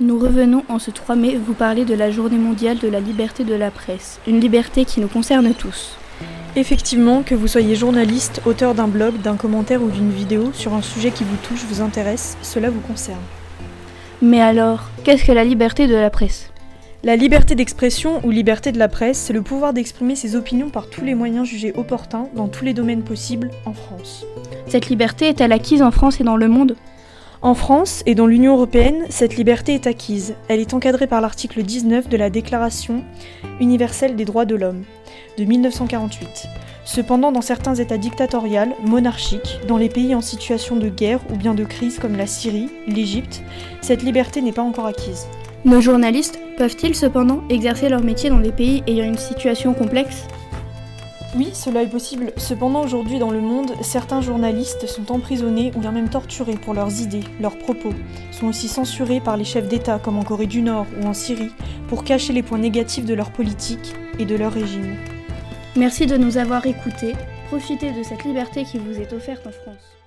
Nous revenons en ce 3 mai vous parler de la journée mondiale de la liberté de la presse, une liberté qui nous concerne tous. Effectivement, que vous soyez journaliste, auteur d'un blog, d'un commentaire ou d'une vidéo sur un sujet qui vous touche, vous intéresse, cela vous concerne. Mais alors, qu'est-ce que la liberté de la presse? La liberté d'expression ou liberté de la presse, c'est le pouvoir d'exprimer ses opinions par tous les moyens jugés opportuns dans tous les domaines possibles en France. Cette liberté est-elle acquise en France et dans le monde? En France et dans l'Union européenne, cette liberté est acquise. Elle est encadrée par l'article 19 de la Déclaration universelle des droits de l'homme de 1948. Cependant, dans certains États dictatoriaux, monarchiques, dans les pays en situation de guerre ou bien de crise comme la Syrie, l'Égypte, cette liberté n'est pas encore acquise. Nos journalistes peuvent-ils cependant exercer leur métier dans des pays ayant une situation complexe? Oui, cela est possible. Cependant, aujourd'hui dans le monde, certains journalistes sont emprisonnés ou bien même torturés pour leurs idées, leurs propos, sont aussi censurés par les chefs d'État comme en Corée du Nord ou en Syrie pour cacher les points négatifs de leur politique et de leur régime. Merci de nous avoir écoutés. Profitez de cette liberté qui vous est offerte en France.